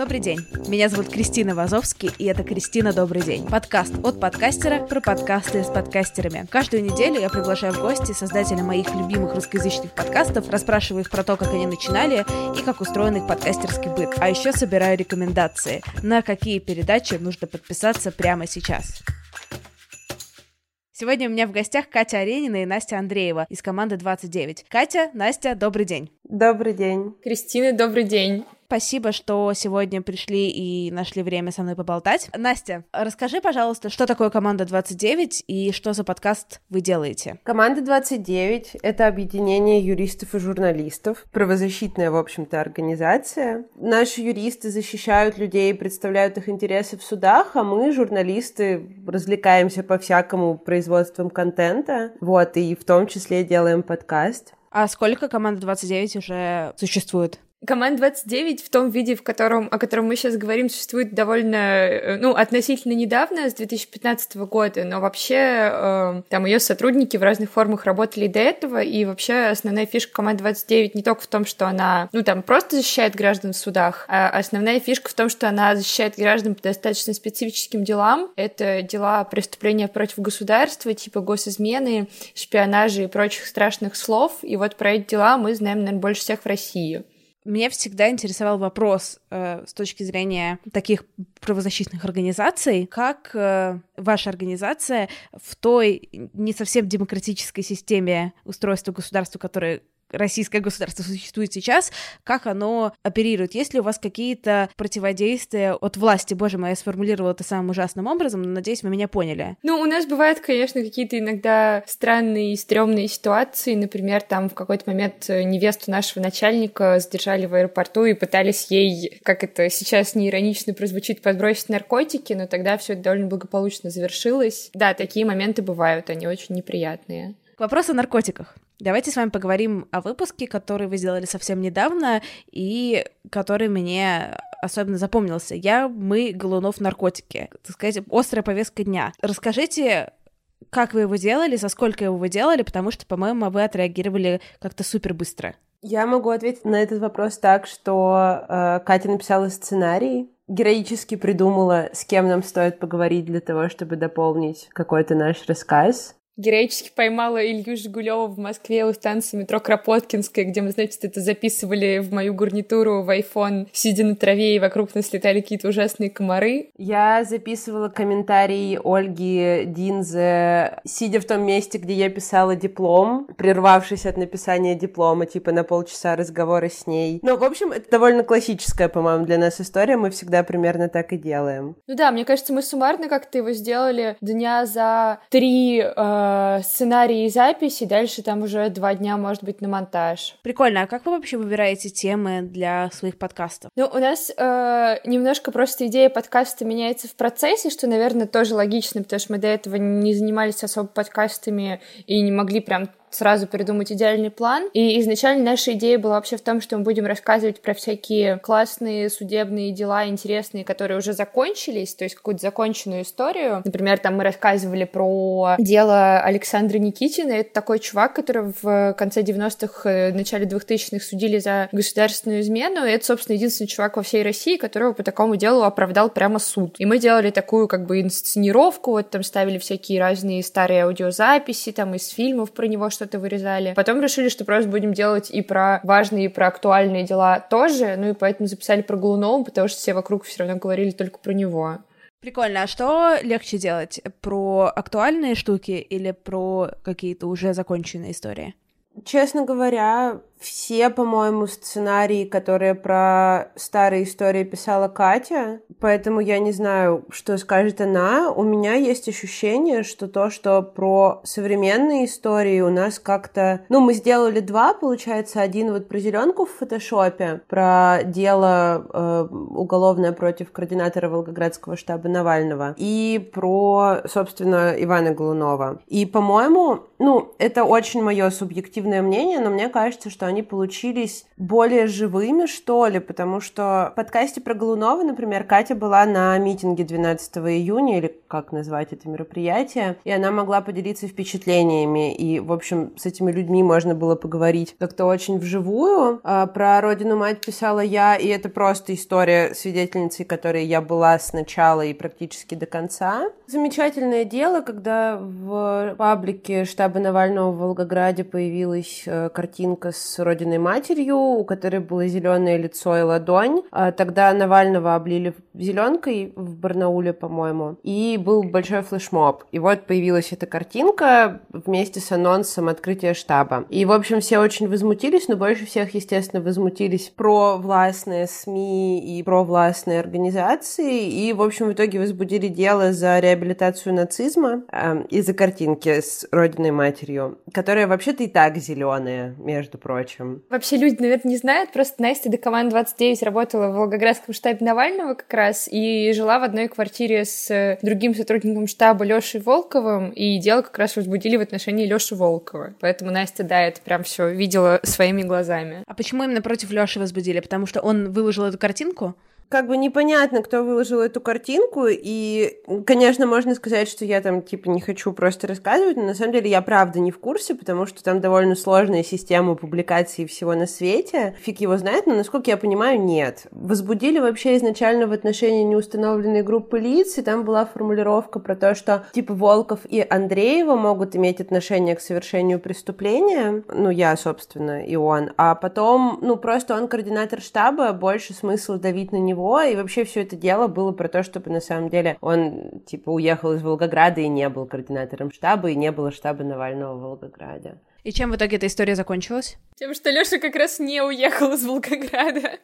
Добрый день. Меня зовут Кристина Вазовский, и это Кристина Добрый день. Подкаст от подкастера про подкасты с подкастерами. Каждую неделю я приглашаю в гости создателя моих любимых русскоязычных подкастов, расспрашиваю их про то, как они начинали и как устроен их подкастерский быт. А еще собираю рекомендации, на какие передачи нужно подписаться прямо сейчас. Сегодня у меня в гостях Катя Аренина и Настя Андреева из команды 29. Катя, Настя, добрый день. Добрый день. Кристина, добрый день. Спасибо, что сегодня пришли и нашли время со мной поболтать. Настя, расскажи, пожалуйста, что такое команда 29 и что за подкаст вы делаете? Команда 29 — это объединение юристов и журналистов, правозащитная, в общем-то, организация. Наши юристы защищают людей, представляют их интересы в судах, а мы, журналисты, развлекаемся по всякому производством контента, вот, и в том числе делаем подкаст. А сколько команда 29 уже существует? Команд 29 в том виде, в котором, о котором мы сейчас говорим, существует довольно, э, ну, относительно недавно, с 2015 года, но вообще э, там ее сотрудники в разных формах работали до этого, и вообще основная фишка команд 29 не только в том, что она, ну, там просто защищает граждан в судах, а основная фишка в том, что она защищает граждан по достаточно специфическим делам. Это дела преступления против государства, типа госизмены, шпионажа и прочих страшных слов, и вот про эти дела мы знаем, наверное, больше всех в России. Меня всегда интересовал вопрос э, с точки зрения таких правозащитных организаций, как э, ваша организация в той не совсем демократической системе устройства государства, которая российское государство существует сейчас, как оно оперирует? Есть ли у вас какие-то противодействия от власти? Боже мой, я сформулировала это самым ужасным образом, но надеюсь, вы меня поняли. Ну, у нас бывают, конечно, какие-то иногда странные и стрёмные ситуации. Например, там в какой-то момент невесту нашего начальника задержали в аэропорту и пытались ей, как это сейчас не иронично прозвучит, подбросить наркотики, но тогда все это довольно благополучно завершилось. Да, такие моменты бывают, они очень неприятные. Вопрос о наркотиках. Давайте с вами поговорим о выпуске, который вы сделали совсем недавно и который мне особенно запомнился. Я, мы, Голунов, наркотики. Так сказать, острая повестка дня. Расскажите, как вы его делали, за сколько вы делали, потому что, по-моему, вы отреагировали как-то супер быстро. Я могу ответить на этот вопрос так, что э, Катя написала сценарий, героически придумала, с кем нам стоит поговорить для того, чтобы дополнить какой-то наш рассказ героически поймала Илью Жигулева в Москве у станции метро Кропоткинская, где мы, значит, это записывали в мою гарнитуру в iPhone, сидя на траве, и вокруг нас летали какие-то ужасные комары. Я записывала комментарии Ольги Динзе, сидя в том месте, где я писала диплом, прервавшись от написания диплома, типа на полчаса разговора с ней. Ну, в общем, это довольно классическая, по-моему, для нас история, мы всегда примерно так и делаем. Ну да, мне кажется, мы суммарно как-то его сделали дня за три э, Э, сценарий и записи, дальше там уже два дня, может быть, на монтаж. Прикольно. А как вы вообще выбираете темы для своих подкастов? Ну, у нас э, немножко просто идея подкаста меняется в процессе, что, наверное, тоже логично, потому что мы до этого не занимались особо подкастами и не могли прям сразу придумать идеальный план. И изначально наша идея была вообще в том, что мы будем рассказывать про всякие классные судебные дела, интересные, которые уже закончились, то есть какую-то законченную историю. Например, там мы рассказывали про дело Александра Никитина. Это такой чувак, который в конце 90-х, э, начале 2000-х судили за государственную измену. И это, собственно, единственный чувак во всей России, которого по такому делу оправдал прямо суд. И мы делали такую как бы инсценировку, вот там ставили всякие разные старые аудиозаписи, там из фильмов про него, что-то вырезали. Потом решили, что просто будем делать и про важные, и про актуальные дела тоже, ну и поэтому записали про Голунова, потому что все вокруг все равно говорили только про него. Прикольно. А что легче делать? Про актуальные штуки или про какие-то уже законченные истории? Честно говоря, все, по-моему, сценарии, которые про старые истории писала Катя, поэтому я не знаю, что скажет она. У меня есть ощущение, что то, что про современные истории у нас как-то... Ну, мы сделали два, получается, один вот про зеленку в фотошопе, про дело э, уголовное против координатора Волгоградского штаба Навального, и про, собственно, Ивана Голунова. И, по-моему, ну, это очень мое субъективное мнение, но мне кажется, что они получились более живыми, что ли, потому что в подкасте про Голунова, например, Катя была на митинге 12 июня или как назвать это мероприятие, и она могла поделиться впечатлениями, и, в общем, с этими людьми можно было поговорить как-то очень вживую. А, про родину-мать писала я, и это просто история свидетельницы, которой я была сначала и практически до конца. Замечательное дело, когда в паблике штаба Навального в Волгограде появилась э, картинка с родиной матерью, у которой было зеленое лицо и ладонь. А тогда Навального облили зеленкой в Барнауле, по-моему, и был большой флешмоб. И вот появилась эта картинка вместе с анонсом открытия штаба. И, в общем, все очень возмутились, но больше всех, естественно, возмутились про властные СМИ и про властные организации. И, в общем, в итоге возбудили дело за реабилитацию нацизма э, из-за картинки с родиной матерью, которая вообще-то и так зеленая, между прочим. Вообще люди, наверное, не знают, просто Настя до команд 29 работала в Волгоградском штабе Навального как раз и жила в одной квартире с другим сотрудником штаба Лешей Волковым, и дело как раз возбудили в отношении Леши Волкова. Поэтому Настя, да, это прям все видела своими глазами. А почему именно против Леши возбудили? Потому что он выложил эту картинку? Как бы непонятно, кто выложил эту картинку, и, конечно, можно сказать, что я там, типа, не хочу просто рассказывать, но на самом деле я правда не в курсе, потому что там довольно сложная система публикации всего на свете. Фиг его знает, но, насколько я понимаю, нет. Возбудили вообще изначально в отношении неустановленной группы лиц, и там была формулировка про то, что, типа, Волков и Андреева могут иметь отношение к совершению преступления, ну, я, собственно, и он, а потом, ну, просто он координатор штаба, больше смысла давить на него него, и вообще все это дело было про то, чтобы на самом деле он, типа, уехал из Волгограда и не был координатором штаба, и не было штаба Навального в Волгограде. И чем в итоге эта история закончилась? Тем, что Лёша как раз не уехал из Волгограда.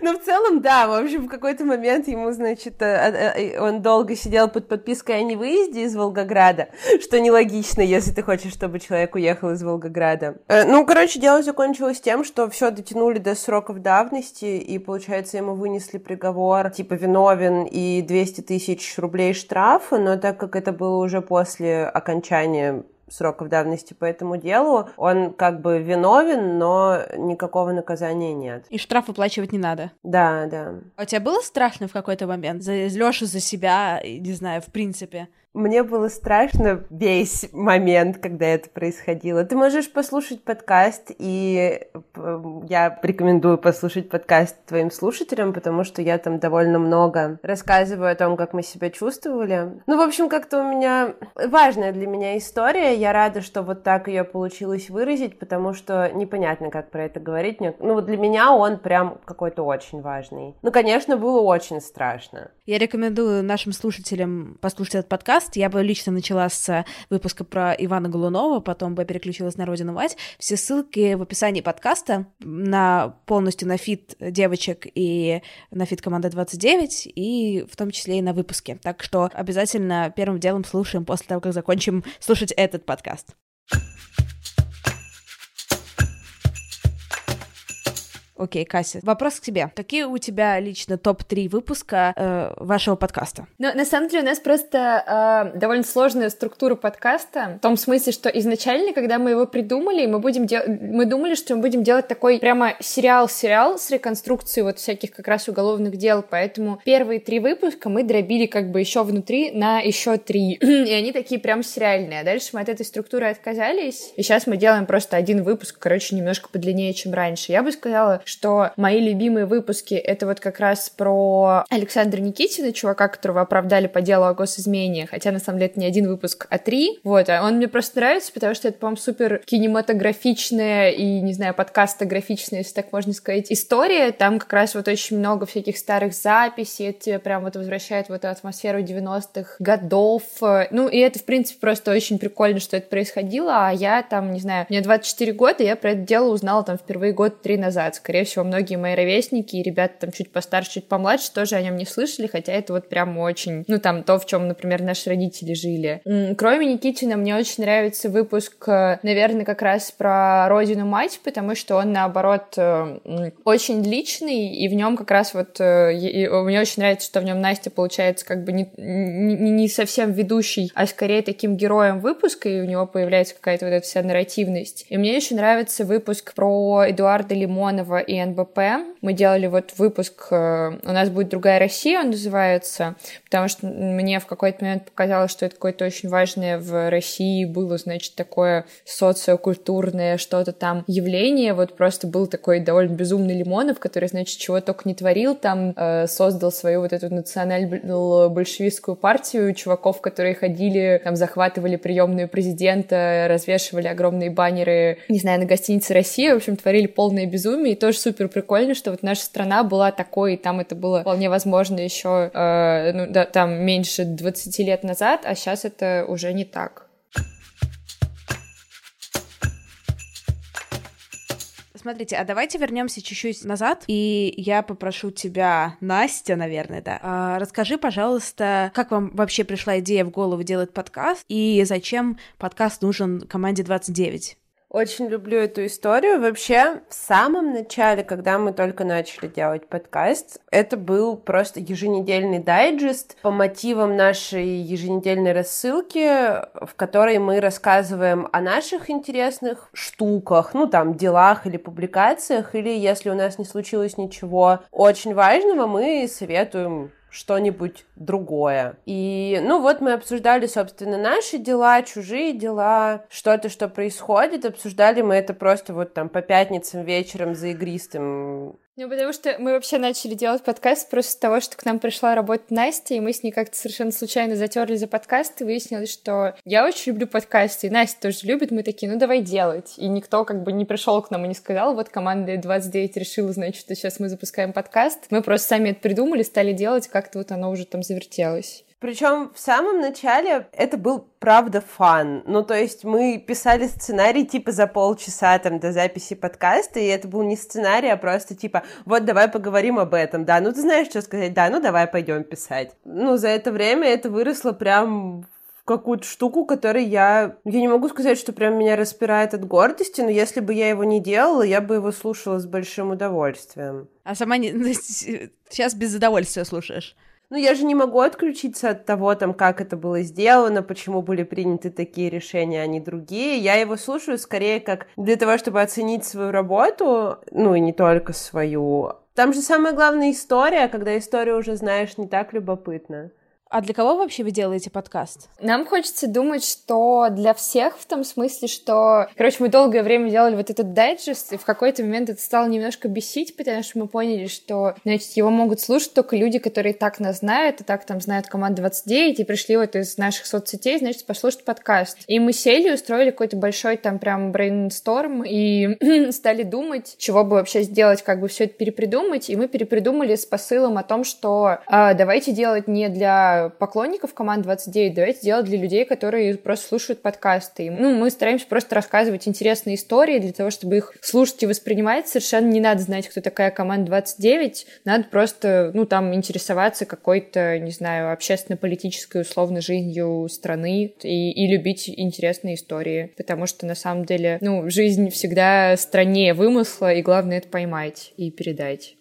Ну, в целом, да. В общем, в какой-то момент ему, значит, э, э, э, он долго сидел под подпиской о невыезде из Волгограда, что нелогично, если ты хочешь, чтобы человек уехал из Волгограда. Ну, короче, дело закончилось тем, что все дотянули до сроков давности, и, получается, ему вынесли приговор, типа, виновен и 200 тысяч рублей штрафа, но так как это было уже после окончания сроков давности по этому делу. Он как бы виновен, но никакого наказания нет. И штраф выплачивать не надо. Да, да. А у тебя было страшно в какой-то момент? За Лёшу, за себя, не знаю, в принципе? Мне было страшно весь момент, когда это происходило. Ты можешь послушать подкаст, и э, я рекомендую послушать подкаст твоим слушателям, потому что я там довольно много рассказываю о том, как мы себя чувствовали. Ну, в общем, как-то у меня важная для меня история. Я рада, что вот так ее получилось выразить, потому что непонятно, как про это говорить. Ну, вот для меня он прям какой-то очень важный. Ну, конечно, было очень страшно. Я рекомендую нашим слушателям послушать этот подкаст, подкаст. Я бы лично начала с выпуска про Ивана Голунова, потом бы переключилась на «Родину мать». Все ссылки в описании подкаста на полностью на feat девочек и на feat команда 29, и в том числе и на выпуске. Так что обязательно первым делом слушаем после того, как закончим слушать этот подкаст. Окей, Кася, вопрос к тебе. Какие у тебя лично топ-3 выпуска э, вашего подкаста? Ну, на самом деле у нас просто э, довольно сложная структура подкаста, в том смысле, что изначально, когда мы его придумали, мы, будем дел... мы думали, что мы будем делать такой прямо сериал-сериал с реконструкцией вот всяких как раз уголовных дел, поэтому первые три выпуска мы дробили как бы еще внутри на еще три, и они такие прям сериальные, а дальше мы от этой структуры отказались, и сейчас мы делаем просто один выпуск, короче, немножко подлиннее, чем раньше. Я бы сказала, что мои любимые выпуски — это вот как раз про Александра Никитина, чувака, которого оправдали по делу о госизмене, хотя на самом деле это не один выпуск, а три. Вот, а он мне просто нравится, потому что это, по-моему, супер кинематографичная и, не знаю, подкастографичная, если так можно сказать, история. Там как раз вот очень много всяких старых записей, это тебе прям вот возвращает в эту атмосферу 90-х годов. Ну, и это, в принципе, просто очень прикольно, что это происходило, а я там, не знаю, мне 24 года, я про это дело узнала там впервые год три назад, скорее скорее всего, многие мои ровесники и ребята там чуть постарше, чуть помладше тоже о нем не слышали, хотя это вот прям очень, ну там то, в чем, например, наши родители жили. Кроме Никитина, мне очень нравится выпуск, э, наверное, как раз про родину мать, потому что он, наоборот, э, очень личный, и в нем как раз вот э, мне очень нравится, что в нем Настя получается как бы не, не, не совсем ведущий, а скорее таким героем выпуска, и у него появляется какая-то вот эта вся нарративность. И мне еще нравится выпуск про Эдуарда Лимонова и НБП. Мы делали вот выпуск э, «У нас будет другая Россия», он называется, потому что мне в какой-то момент показалось, что это какое-то очень важное в России было, значит, такое социокультурное что-то там явление. Вот просто был такой довольно безумный Лимонов, который, значит, чего только не творил, там э, создал свою вот эту национально-большевистскую партию чуваков, которые ходили, там захватывали приемную президента, развешивали огромные баннеры, не знаю, на гостинице Россия, в общем, творили полное безумие, и тоже супер прикольно, что вот наша страна была такой, и там это было вполне возможно еще, э, ну, да, там меньше 20 лет назад, а сейчас это уже не так. Смотрите, а давайте вернемся чуть-чуть назад, и я попрошу тебя, Настя, наверное, да, а, расскажи, пожалуйста, как вам вообще пришла идея в голову делать подкаст, и зачем подкаст нужен команде 29? Очень люблю эту историю. Вообще, в самом начале, когда мы только начали делать подкаст, это был просто еженедельный дайджест по мотивам нашей еженедельной рассылки, в которой мы рассказываем о наших интересных штуках, ну там, делах или публикациях, или если у нас не случилось ничего очень важного, мы советуем что-нибудь другое. И, ну, вот мы обсуждали, собственно, наши дела, чужие дела, что-то, что происходит. Обсуждали мы это просто вот там по пятницам вечером за игристым ну, потому что мы вообще начали делать подкаст просто с того, что к нам пришла работать Настя, и мы с ней как-то совершенно случайно затерли за подкаст, и выяснилось, что я очень люблю подкасты, и Настя тоже любит, мы такие, ну давай делать. И никто как бы не пришел к нам и не сказал, вот команда 29 решила, значит, что сейчас мы запускаем подкаст. Мы просто сами это придумали, стали делать, как-то вот оно уже там завертелось. Причем в самом начале это был правда фан. Ну, то есть мы писали сценарий типа за полчаса там до записи подкаста, и это был не сценарий, а просто типа, вот давай поговорим об этом, да, ну ты знаешь, что сказать, да, ну давай пойдем писать. Ну, за это время это выросло прям какую-то штуку, которой я... Я не могу сказать, что прям меня распирает от гордости, но если бы я его не делала, я бы его слушала с большим удовольствием. А сама не... сейчас без удовольствия слушаешь? Ну, я же не могу отключиться от того, там, как это было сделано, почему были приняты такие решения, а не другие. Я его слушаю скорее как для того, чтобы оценить свою работу, ну, и не только свою. Там же самая главная история, когда историю уже знаешь, не так любопытно. А для кого вообще вы делаете подкаст? Нам хочется думать, что для всех в том смысле, что... Короче, мы долгое время делали вот этот дайджест, и в какой-то момент это стало немножко бесить, потому что мы поняли, что, значит, его могут слушать только люди, которые так нас знают, и так там знают команду 29, и пришли вот из наших соцсетей, значит, послушать подкаст. И мы сели, устроили какой-то большой там прям брейнсторм, и стали думать, чего бы вообще сделать, как бы все это перепридумать, и мы перепридумали с посылом о том, что э, давайте делать не для поклонников команд 29, давайте делать для людей, которые просто слушают подкасты. ну, мы стараемся просто рассказывать интересные истории для того, чтобы их слушать и воспринимать. Совершенно не надо знать, кто такая команда 29, надо просто, ну, там, интересоваться какой-то, не знаю, общественно-политической условно жизнью страны и, и любить интересные истории, потому что на самом деле, ну, жизнь всегда страннее вымысла, и главное это поймать и передать.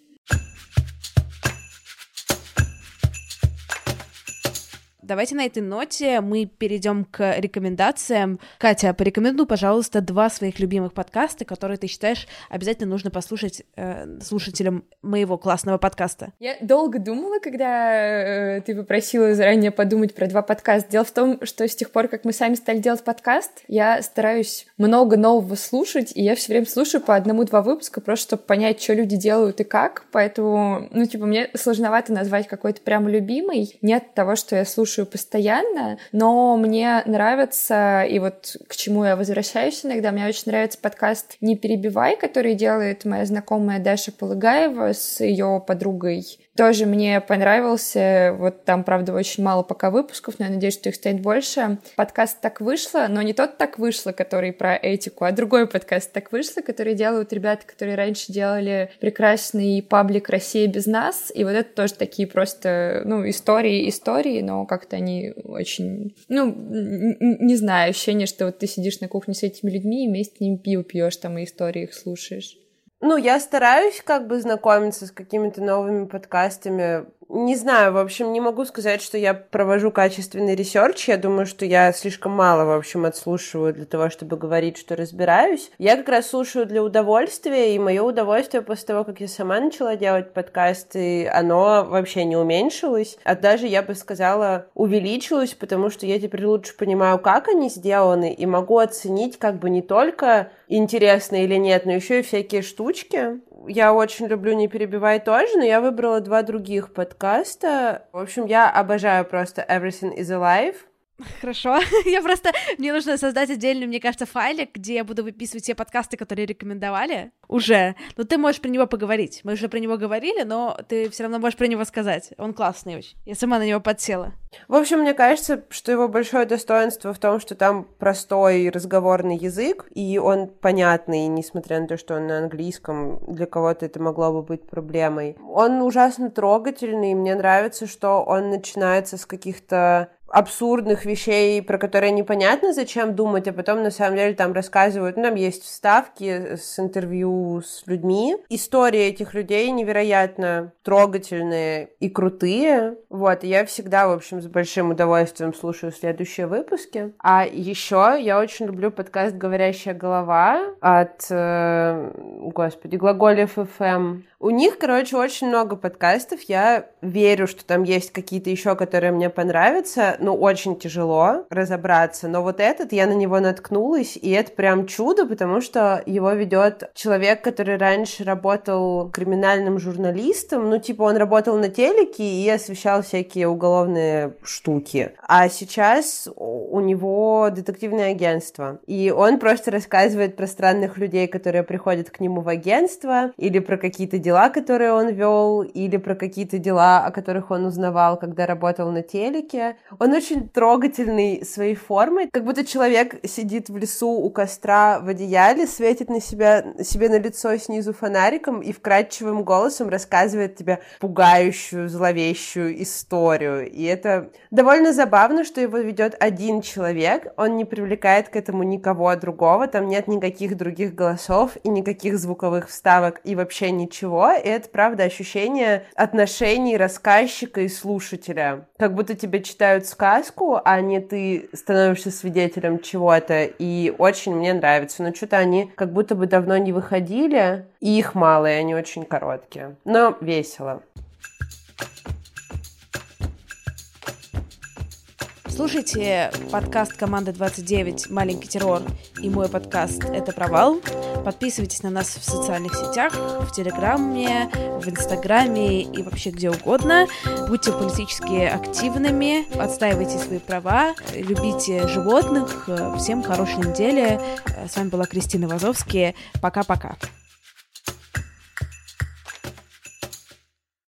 Давайте на этой ноте мы перейдем к рекомендациям. Катя, порекомендуй, пожалуйста, два своих любимых подкаста, которые ты считаешь обязательно нужно послушать э, слушателям моего классного подкаста. Я долго думала, когда э, ты попросила заранее подумать про два подкаста. Дело в том, что с тех пор, как мы сами стали делать подкаст, я стараюсь много нового слушать, и я все время слушаю по одному-два выпуска, просто чтобы понять, что люди делают и как. Поэтому, ну, типа, мне сложновато назвать какой-то прям любимый. Нет того, что я слушаю слушаю постоянно, но мне нравится, и вот к чему я возвращаюсь иногда, мне очень нравится подкаст «Не перебивай», который делает моя знакомая Даша Полыгаева с ее подругой тоже мне понравился. Вот там, правда, очень мало пока выпусков, но я надеюсь, что их станет больше. Подкаст «Так вышло», но не тот «Так вышло», который про этику, а другой подкаст «Так вышло», который делают ребята, которые раньше делали прекрасный паблик «Россия без нас». И вот это тоже такие просто, ну, истории, истории, но как-то они очень, ну, не знаю, ощущение, что вот ты сидишь на кухне с этими людьми и вместе с ними пиво пьешь, там и истории их слушаешь. Ну, я стараюсь как бы знакомиться с какими-то новыми подкастами. Не знаю, в общем, не могу сказать, что я провожу качественный research. Я думаю, что я слишком мало, в общем, отслушиваю для того, чтобы говорить, что разбираюсь. Я как раз слушаю для удовольствия, и мое удовольствие после того, как я сама начала делать подкасты, оно вообще не уменьшилось, а даже, я бы сказала, увеличилось, потому что я теперь лучше понимаю, как они сделаны, и могу оценить как бы не только интересно или нет, но еще и всякие штучки. Я очень люблю «Не перебивай» тоже, но я выбрала два других подкаста. В общем, я обожаю просто «Everything is Alive», Хорошо. я просто... Мне нужно создать отдельный, мне кажется, файлик, где я буду выписывать все подкасты, которые рекомендовали уже. Но ты можешь про него поговорить. Мы уже про него говорили, но ты все равно можешь про него сказать. Он классный очень. Я сама на него подсела. В общем, мне кажется, что его большое достоинство в том, что там простой разговорный язык, и он понятный, несмотря на то, что он на английском, для кого-то это могло бы быть проблемой. Он ужасно трогательный, и мне нравится, что он начинается с каких-то абсурдных вещей, про которые непонятно, зачем думать, а потом на самом деле там рассказывают, ну, там есть вставки с интервью с людьми. Истории этих людей невероятно трогательные и крутые. Вот, и я всегда, в общем, с большим удовольствием слушаю следующие выпуски. А еще я очень люблю подкаст «Говорящая голова» от, э, господи, Глаголев ФМ. У них, короче, очень много подкастов. Я верю, что там есть какие-то еще, которые мне понравятся. Ну, очень тяжело разобраться. Но вот этот, я на него наткнулась, и это прям чудо, потому что его ведет человек, который раньше работал криминальным журналистом. Ну, типа, он работал на телеке и освещал всякие уголовные штуки. А сейчас у него детективное агентство. И он просто рассказывает про странных людей, которые приходят к нему в агентство, или про какие-то дела, которые он вел, или про какие-то дела, о которых он узнавал, когда работал на телеке. Он очень трогательный своей формой, как будто человек сидит в лесу у костра в одеяле, светит на себя, себе на лицо снизу фонариком и вкрадчивым голосом рассказывает тебе пугающую, зловещую историю. И это довольно забавно, что его ведет один человек, он не привлекает к этому никого другого, там нет никаких других голосов и никаких звуковых вставок и вообще ничего всего, это, правда, ощущение отношений рассказчика и слушателя. Как будто тебе читают сказку, а не ты становишься свидетелем чего-то, и очень мне нравится. Но что-то они как будто бы давно не выходили, и их мало, и они очень короткие. Но весело. Слушайте подкаст «Команда 29. Маленький террор» и мой подкаст «Это провал». Подписывайтесь на нас в социальных сетях, в Телеграме, в Инстаграме и вообще где угодно. Будьте политически активными, отстаивайте свои права, любите животных. Всем хорошей недели. С вами была Кристина Вазовский. Пока-пока.